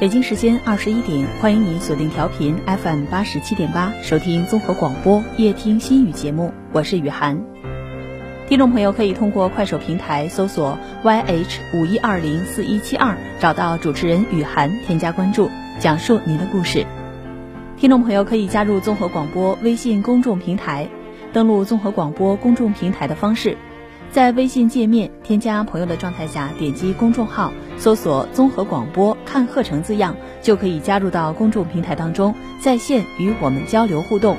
北京时间二十一点，欢迎你锁定调频 FM 八十七点八，收听综合广播夜听心语节目，我是雨涵。听众朋友可以通过快手平台搜索 YH 五一二零四一七二，找到主持人雨涵，添加关注，讲述您的故事。听众朋友可以加入综合广播微信公众平台，登录综合广播公众平台的方式，在微信界面添加朋友的状态下，点击公众号，搜索综合广播看课程字样，就可以加入到公众平台当中，在线与我们交流互动。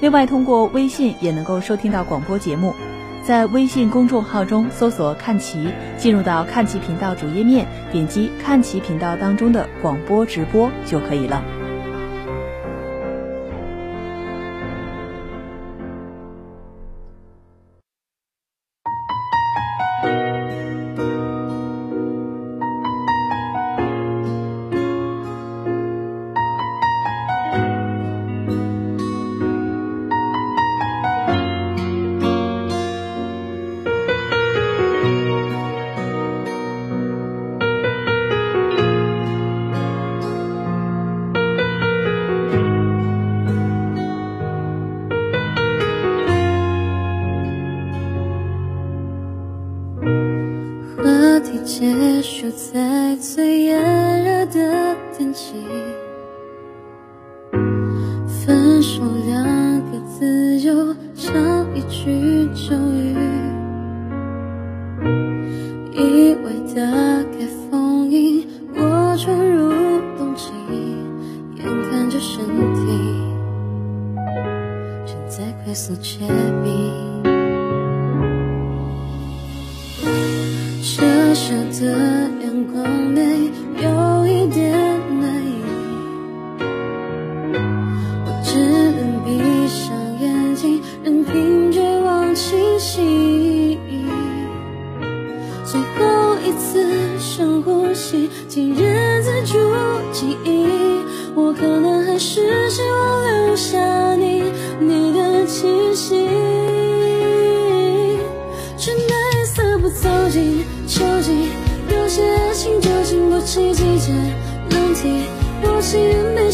另外，通过微信也能够收听到广播节目。在微信公众号中搜索“看齐”，进入到看齐频道主页面，点击看齐频道当中的广播直播就可以了。最后一次深呼吸，请人自主记忆。我可能还是希望留下你，你的气息。春带色不走进。秋季，有些爱情就经不起季节轮替。我情愿被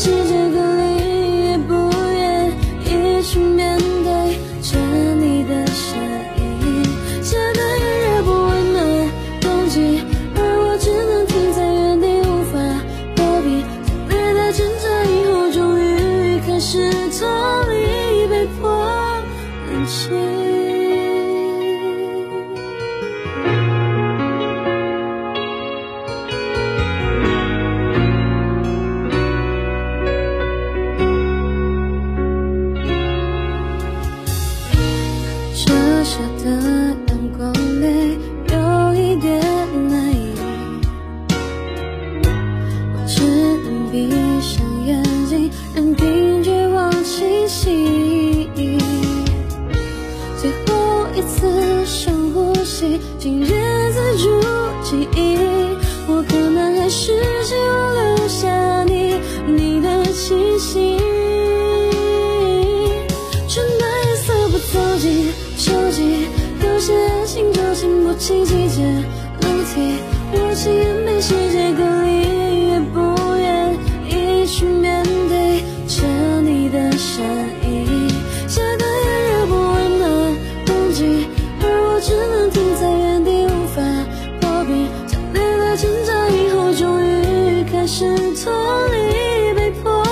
脱离，被迫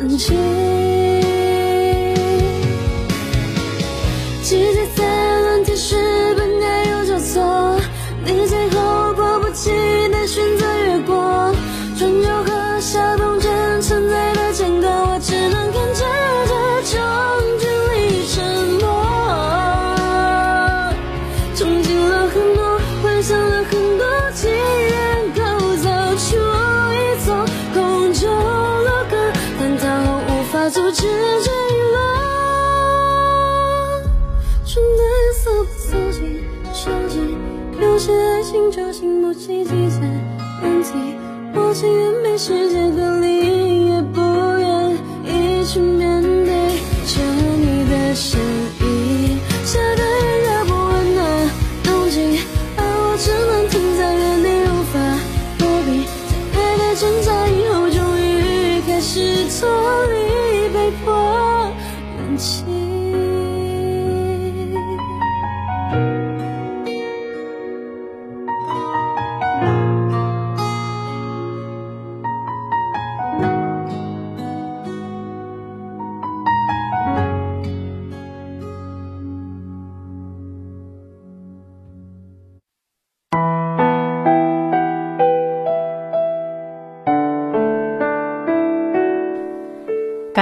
冷静。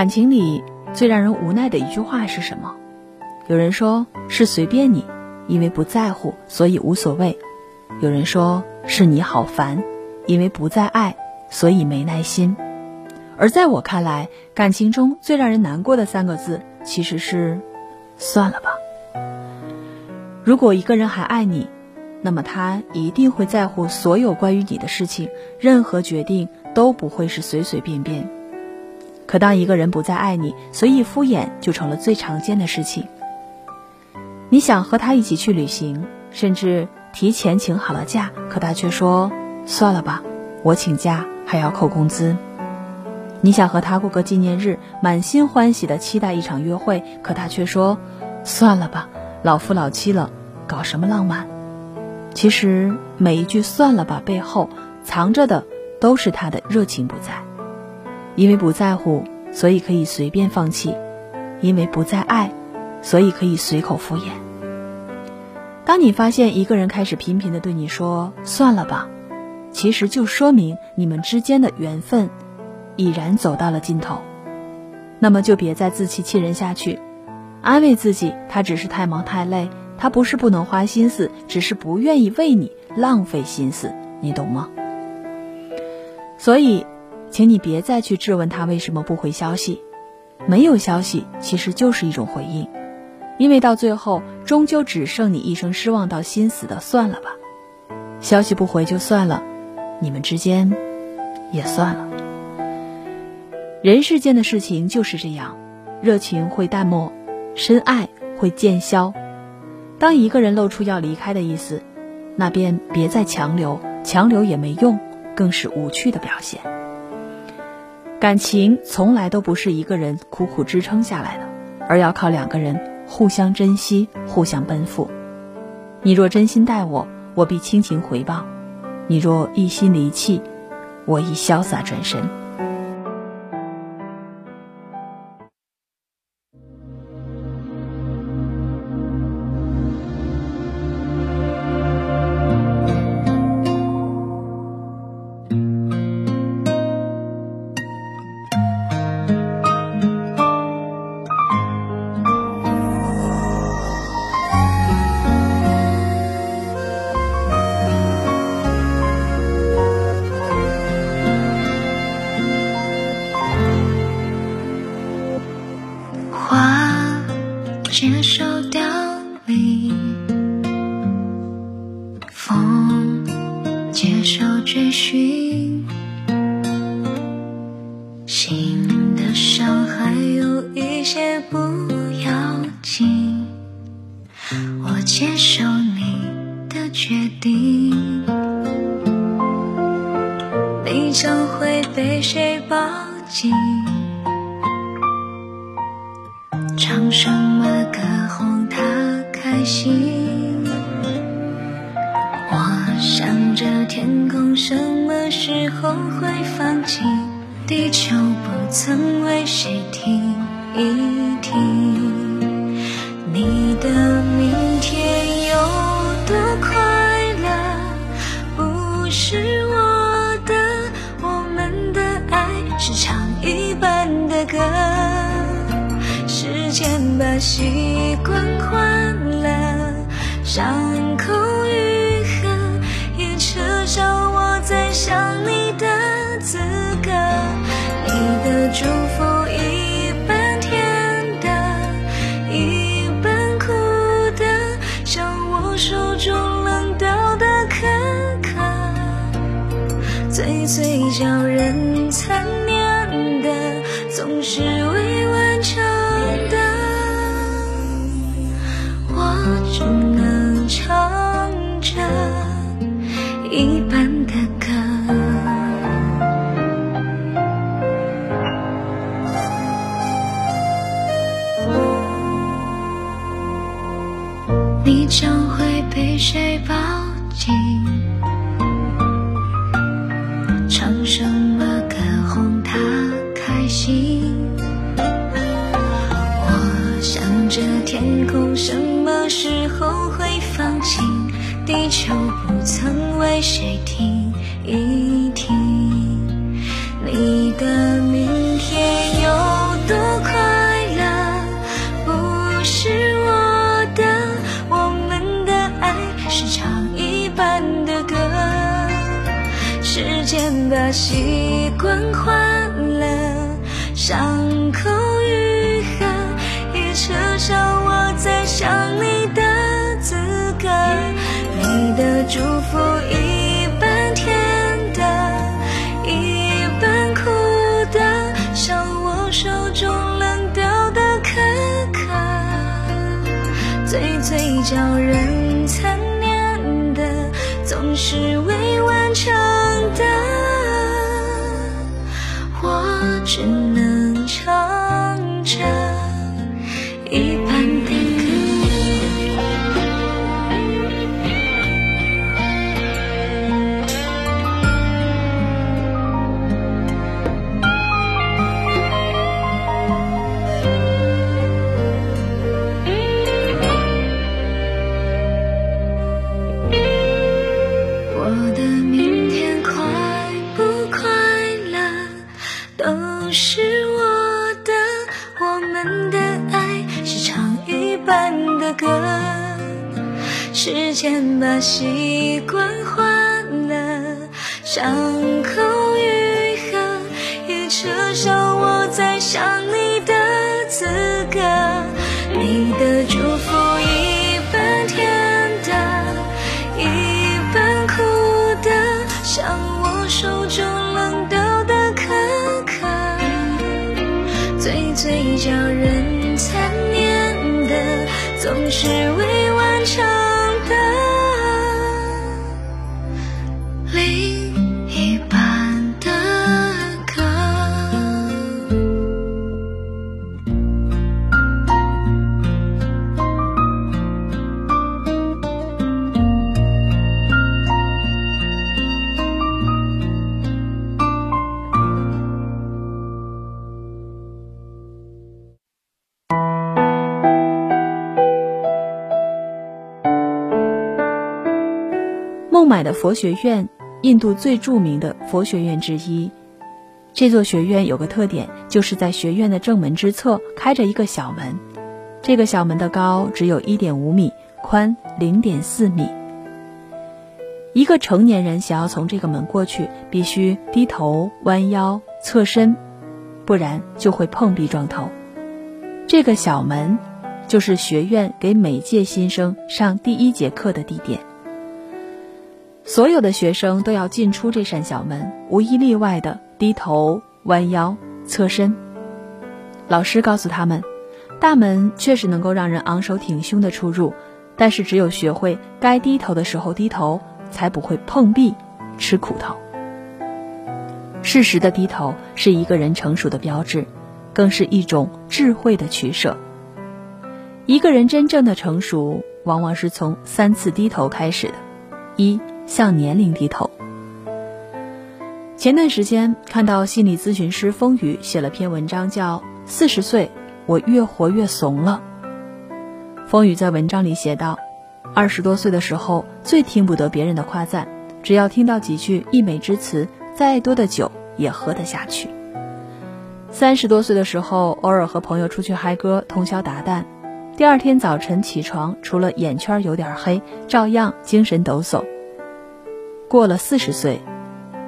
感情里最让人无奈的一句话是什么？有人说是随便你，因为不在乎，所以无所谓；有人说是你好烦，因为不再爱，所以没耐心。而在我看来，感情中最让人难过的三个字，其实是“算了吧”。如果一个人还爱你，那么他一定会在乎所有关于你的事情，任何决定都不会是随随便便。可当一个人不再爱你，随意敷衍就成了最常见的事情。你想和他一起去旅行，甚至提前请好了假，可他却说：“算了吧，我请假还要扣工资。”你想和他过个纪念日，满心欢喜的期待一场约会，可他却说：“算了吧，老夫老妻了，搞什么浪漫？”其实每一句“算了吧”背后藏着的都是他的热情不在。因为不在乎，所以可以随便放弃；因为不再爱，所以可以随口敷衍。当你发现一个人开始频频的对你说“算了吧”，其实就说明你们之间的缘分已然走到了尽头。那么就别再自欺欺人下去，安慰自己，他只是太忙太累，他不是不能花心思，只是不愿意为你浪费心思，你懂吗？所以。请你别再去质问他为什么不回消息，没有消息其实就是一种回应，因为到最后终究只剩你一生失望到心死的算了吧，消息不回就算了，你们之间也算了。人世间的事情就是这样，热情会淡漠，深爱会渐消。当一个人露出要离开的意思，那便别再强留，强留也没用，更是无趣的表现。感情从来都不是一个人苦苦支撑下来的，而要靠两个人互相珍惜、互相奔赴。你若真心待我，我必倾情回报；你若一心离弃，我亦潇洒转身。谁抱紧唱什么歌哄他开心？我想着天空什么时候会放晴，地球不曾为谁停一停。最叫人残念的，总是未完成的。我只能唱着一半的歌。你将会被谁抱？习惯坏另一半的歌。孟买的佛学院，印度最著名的佛学院之一。这座学院有个特点，就是在学院的正门之侧开着一个小门，这个小门的高只有一点五米，宽零点四米。一个成年人想要从这个门过去，必须低头、弯腰、侧身，不然就会碰壁撞头。这个小门，就是学院给每届新生上第一节课的地点。所有的学生都要进出这扇小门，无一例外的低头、弯腰、侧身。老师告诉他们，大门确实能够让人昂首挺胸的出入，但是只有学会该低头的时候低头，才不会碰壁、吃苦头。适时的低头是一个人成熟的标志，更是一种智慧的取舍。一个人真正的成熟，往往是从三次低头开始的：一。向年龄低头。前段时间看到心理咨询师风雨写了篇文章，叫《四十岁我越活越怂了》。风雨在文章里写道：二十多岁的时候最听不得别人的夸赞，只要听到几句溢美之词，再多的酒也喝得下去。三十多岁的时候，偶尔和朋友出去嗨歌，通宵达旦，第二天早晨起床，除了眼圈有点黑，照样精神抖擞。过了四十岁，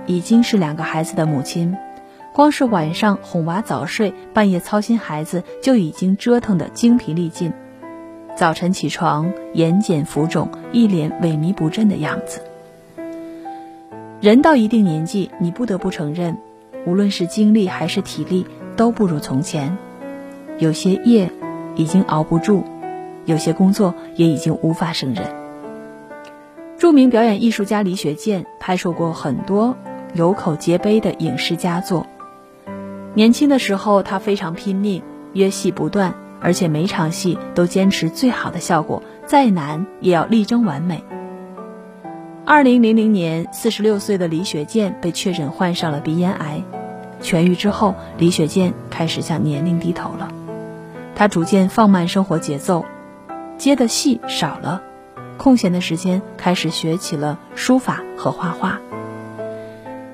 已经是两个孩子的母亲，光是晚上哄娃早睡，半夜操心孩子，就已经折腾得精疲力尽。早晨起床，眼睑浮肿，一脸萎靡不振的样子。人到一定年纪，你不得不承认，无论是精力还是体力，都不如从前。有些夜已经熬不住，有些工作也已经无法胜任。著名表演艺术家李雪健拍摄过很多有口皆碑的影视佳作。年轻的时候，他非常拼命，约戏不断，而且每场戏都坚持最好的效果，再难也要力争完美。二零零零年，四十六岁的李雪健被确诊患上了鼻咽癌，痊愈之后，李雪健开始向年龄低头了。他逐渐放慢生活节奏，接的戏少了，空闲的时间开始学起了书法和画画。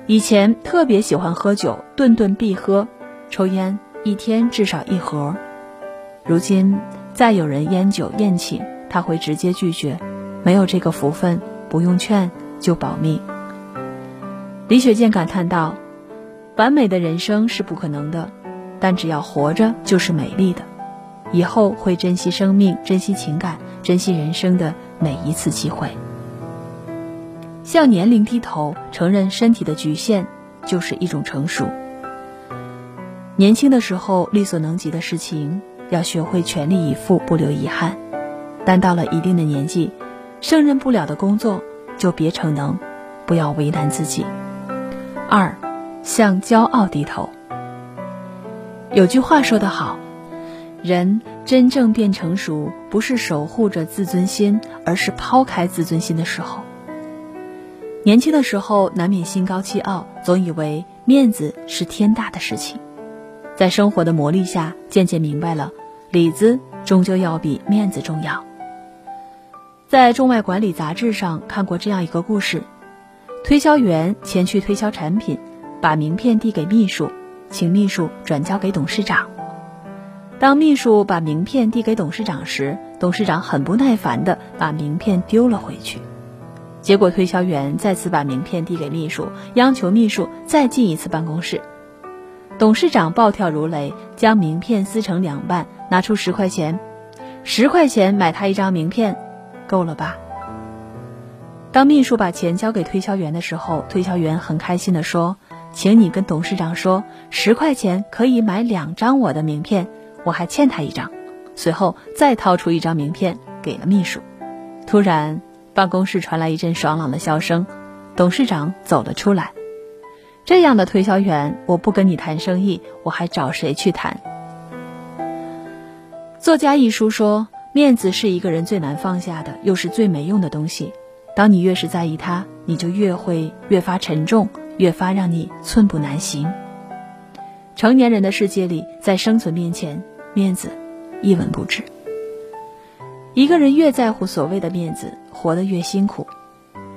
以前特别喜欢喝酒，顿顿必喝，抽烟一天至少一盒。如今再有人烟酒宴请，他会直接拒绝，没有这个福分，不用劝就保命。李雪健感叹道：“完美的人生是不可能的，但只要活着就是美丽的。以后会珍惜生命，珍惜情感，珍惜人生的每一次机会。向年龄低头，承认身体的局限，就是一种成熟。年轻的时候力所能及的事情。”要学会全力以赴，不留遗憾。但到了一定的年纪，胜任不了的工作就别逞能，不要为难自己。二，向骄傲低头。有句话说得好，人真正变成熟，不是守护着自尊心，而是抛开自尊心的时候。年轻的时候难免心高气傲，总以为面子是天大的事情，在生活的磨砺下，渐渐明白了。里子终究要比面子重要。在中外管理杂志上看过这样一个故事：推销员前去推销产品，把名片递给秘书，请秘书转交给董事长。当秘书把名片递给董事长时，董事长很不耐烦地把名片丢了回去。结果推销员再次把名片递给秘书，央求秘书再进一次办公室。董事长暴跳如雷，将名片撕成两半。拿出十块钱，十块钱买他一张名片，够了吧？当秘书把钱交给推销员的时候，推销员很开心地说：“请你跟董事长说，十块钱可以买两张我的名片，我还欠他一张。”随后再掏出一张名片给了秘书。突然，办公室传来一阵爽朗的笑声，董事长走了出来。这样的推销员，我不跟你谈生意，我还找谁去谈？作家一书说：“面子是一个人最难放下的，又是最没用的东西。当你越是在意它，你就越会越发沉重，越发让你寸步难行。成年人的世界里，在生存面前，面子一文不值。一个人越在乎所谓的面子，活得越辛苦。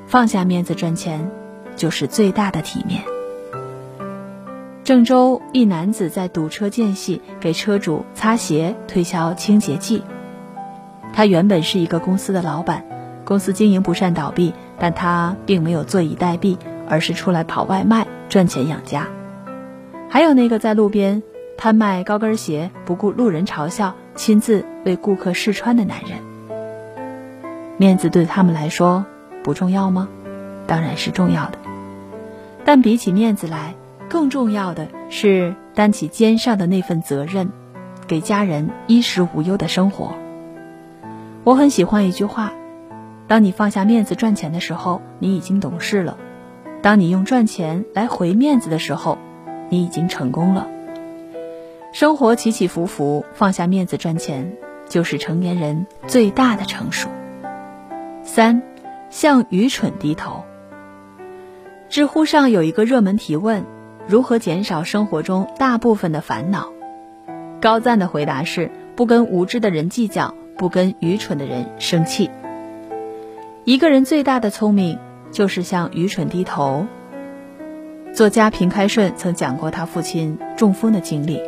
放下面子赚钱，就是最大的体面。”郑州一男子在堵车间隙给车主擦鞋推销清洁剂。他原本是一个公司的老板，公司经营不善倒闭，但他并没有坐以待毙，而是出来跑外卖赚钱养家。还有那个在路边摊卖高跟鞋，不顾路人嘲笑，亲自为顾客试穿的男人。面子对他们来说不重要吗？当然是重要的，但比起面子来。更重要的是担起肩上的那份责任，给家人衣食无忧的生活。我很喜欢一句话：当你放下面子赚钱的时候，你已经懂事了；当你用赚钱来回面子的时候，你已经成功了。生活起起伏伏，放下面子赚钱，就是成年人最大的成熟。三，向愚蠢低头。知乎上有一个热门提问。如何减少生活中大部分的烦恼？高赞的回答是：不跟无知的人计较，不跟愚蠢的人生气。一个人最大的聪明，就是向愚蠢低头。作家平开顺曾讲过他父亲中风的经历。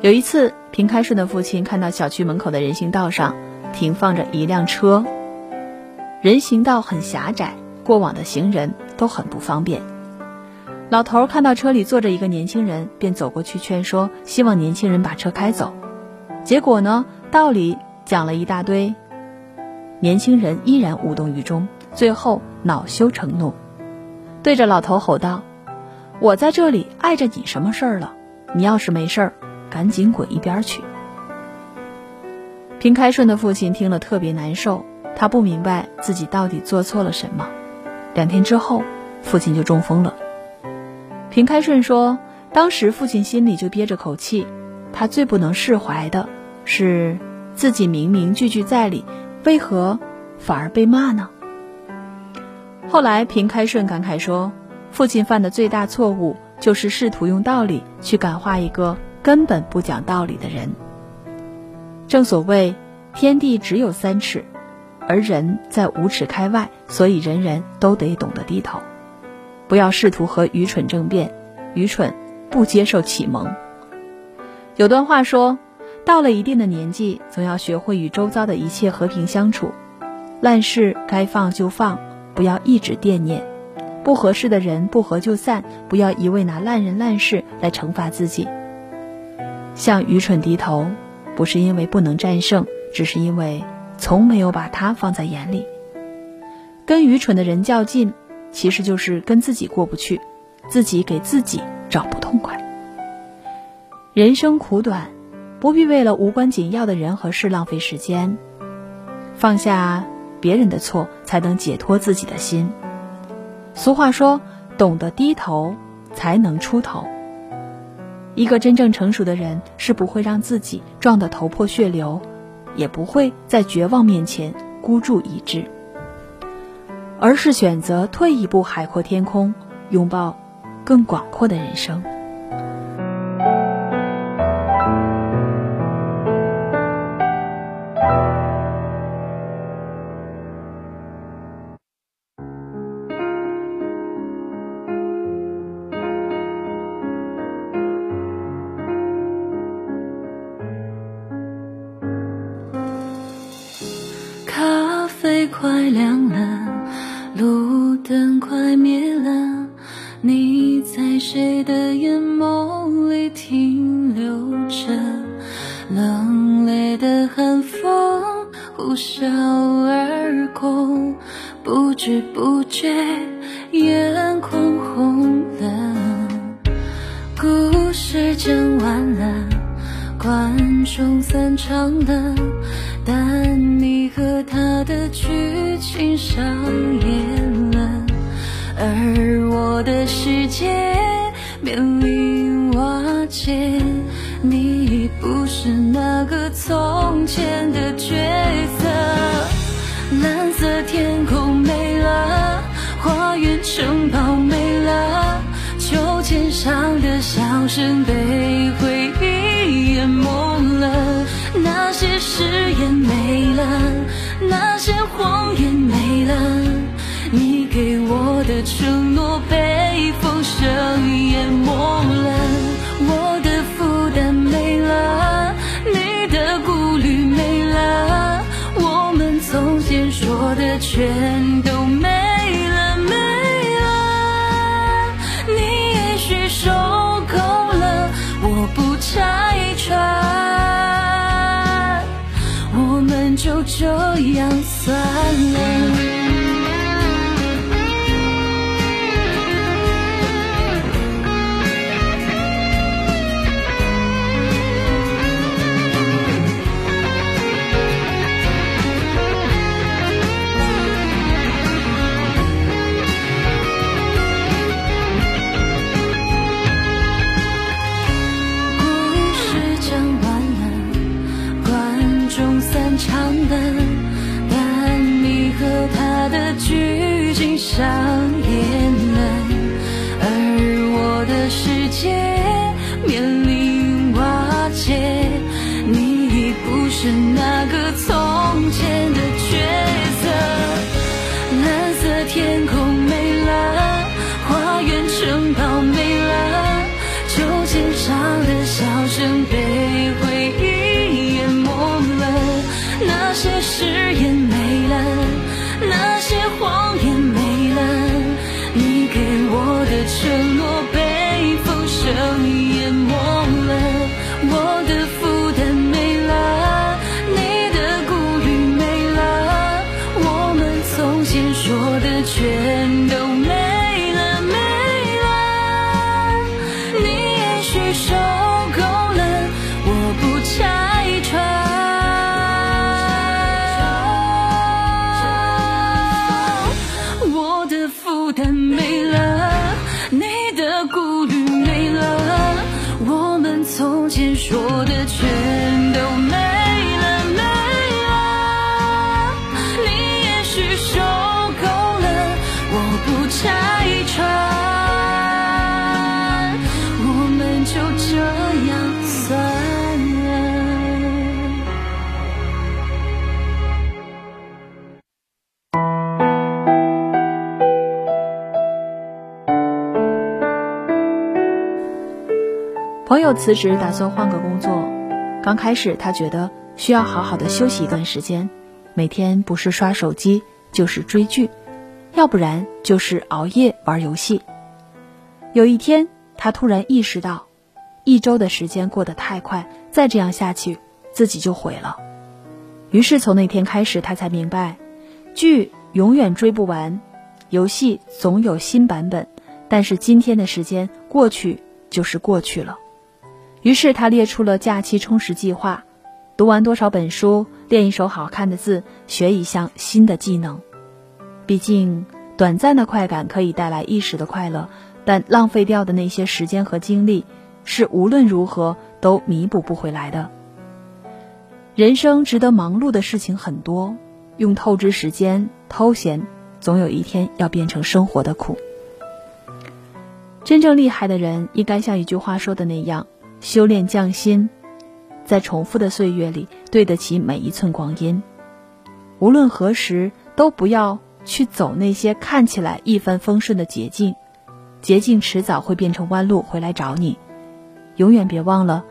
有一次，平开顺的父亲看到小区门口的人行道上停放着一辆车，人行道很狭窄，过往的行人都很不方便。老头看到车里坐着一个年轻人，便走过去劝说，希望年轻人把车开走。结果呢，道理讲了一大堆，年轻人依然无动于衷，最后恼羞成怒，对着老头吼道：“我在这里碍着你什么事儿了？你要是没事儿，赶紧滚一边去。”平开顺的父亲听了特别难受，他不明白自己到底做错了什么。两天之后，父亲就中风了。平开顺说：“当时父亲心里就憋着口气，他最不能释怀的是自己明明句句在理，为何反而被骂呢？后来平开顺感慨说，父亲犯的最大错误就是试图用道理去感化一个根本不讲道理的人。正所谓，天地只有三尺，而人在五尺开外，所以人人都得懂得低头，不要试图和愚蠢争辩，愚蠢不接受启蒙。有段话说，到了一定的年纪，总要学会与周遭的一切和平相处，烂事该放就放，不要一直惦念；不合适的人不合就散，不要一味拿烂人烂事来惩罚自己。向愚蠢低头。不是因为不能战胜，只是因为从没有把他放在眼里。跟愚蠢的人较劲，其实就是跟自己过不去，自己给自己找不痛快。人生苦短，不必为了无关紧要的人和事浪费时间。放下别人的错，才能解脱自己的心。俗话说：“懂得低头，才能出头。”一个真正成熟的人是不会让自己撞得头破血流，也不会在绝望面前孤注一掷，而是选择退一步，海阔天空，拥抱更广阔的人生。快亮了，路灯快灭了，你在谁的眼眸里停留着？冷冽的寒风呼啸而过，不知不觉眼眶红了。故事讲完了，观众散场了。上演了，而我的世界面临瓦解。你已不是那个从前的角色。蓝色天空没了，花园城堡没了，秋千上的笑声被样辞职，打算换个工作。刚开始，他觉得需要好好的休息一段时间，每天不是刷手机就是追剧，要不然就是熬夜玩游戏。有一天，他突然意识到，一周的时间过得太快，再这样下去，自己就毁了。于是从那天开始，他才明白，剧永远追不完，游戏总有新版本。但是今天的时间过去就是过去了。于是他列出了假期充实计划：读完多少本书，练一手好看的字，学一项新的技能。毕竟，短暂的快感可以带来一时的快乐，但浪费掉的那些时间和精力，是无论如何都弥补不回来的。人生值得忙碌的事情很多，用透支时间、偷闲，总有一天要变成生活的苦。真正厉害的人，应该像一句话说的那样，修炼匠心，在重复的岁月里，对得起每一寸光阴。无论何时，都不要去走那些看起来一帆风顺的捷径，捷径迟早会变成弯路回来找你。永远别忘了。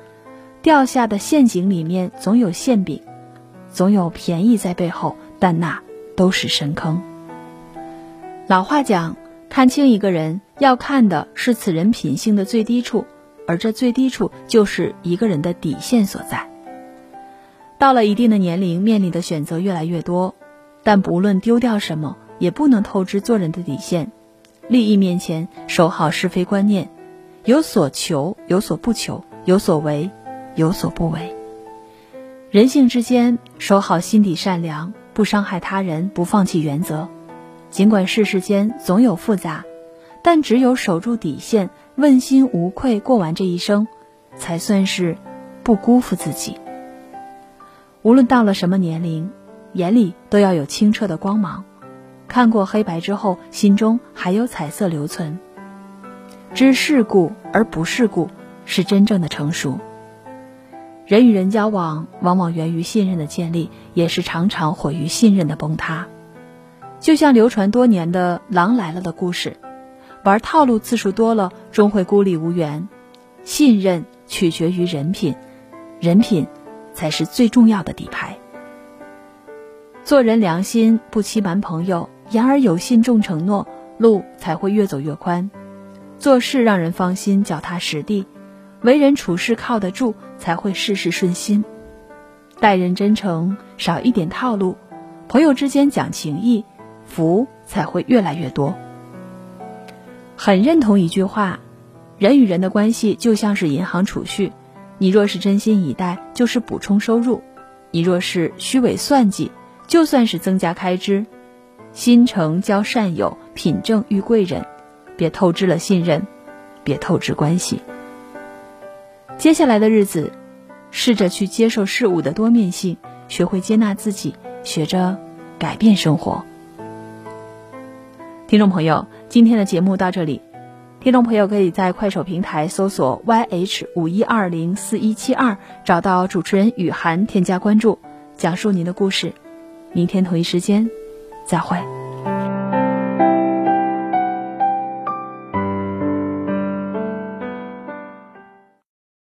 掉下的陷阱里面总有馅饼，总有便宜在背后，但那都是深坑。老话讲，看清一个人要看的是此人品性的最低处，而这最低处就是一个人的底线所在。到了一定的年龄，面临的选择越来越多，但不论丢掉什么，也不能透支做人的底线。利益面前，守好是非观念，有所求，有所不求，有所为。有所不为，人性之间守好心底善良，不伤害他人，不放弃原则。尽管世事间总有复杂，但只有守住底线，问心无愧过完这一生，才算是不辜负自己。无论到了什么年龄，眼里都要有清澈的光芒。看过黑白之后，心中还有彩色留存。知世故而不世故，是真正的成熟。人与人交往，往往源于信任的建立，也是常常毁于信任的崩塌。就像流传多年的“狼来了”的故事，玩套路次数多了，终会孤立无援。信任取决于人品，人品才是最重要的底牌。做人良心，不欺瞒朋友，言而有信，重承诺，路才会越走越宽。做事让人放心，脚踏实地。为人处事靠得住，才会事事顺心；待人真诚，少一点套路；朋友之间讲情义，福才会越来越多。很认同一句话：人与人的关系就像是银行储蓄，你若是真心以待，就是补充收入；你若是虚伪算计，就算是增加开支。心诚交善友，品正遇贵人，别透支了信任，别透支关系。接下来的日子，试着去接受事物的多面性，学会接纳自己，学着改变生活。听众朋友，今天的节目到这里，听众朋友可以在快手平台搜索 YH 五一二零四一七二，找到主持人雨涵，添加关注，讲述您的故事。明天同一时间，再会。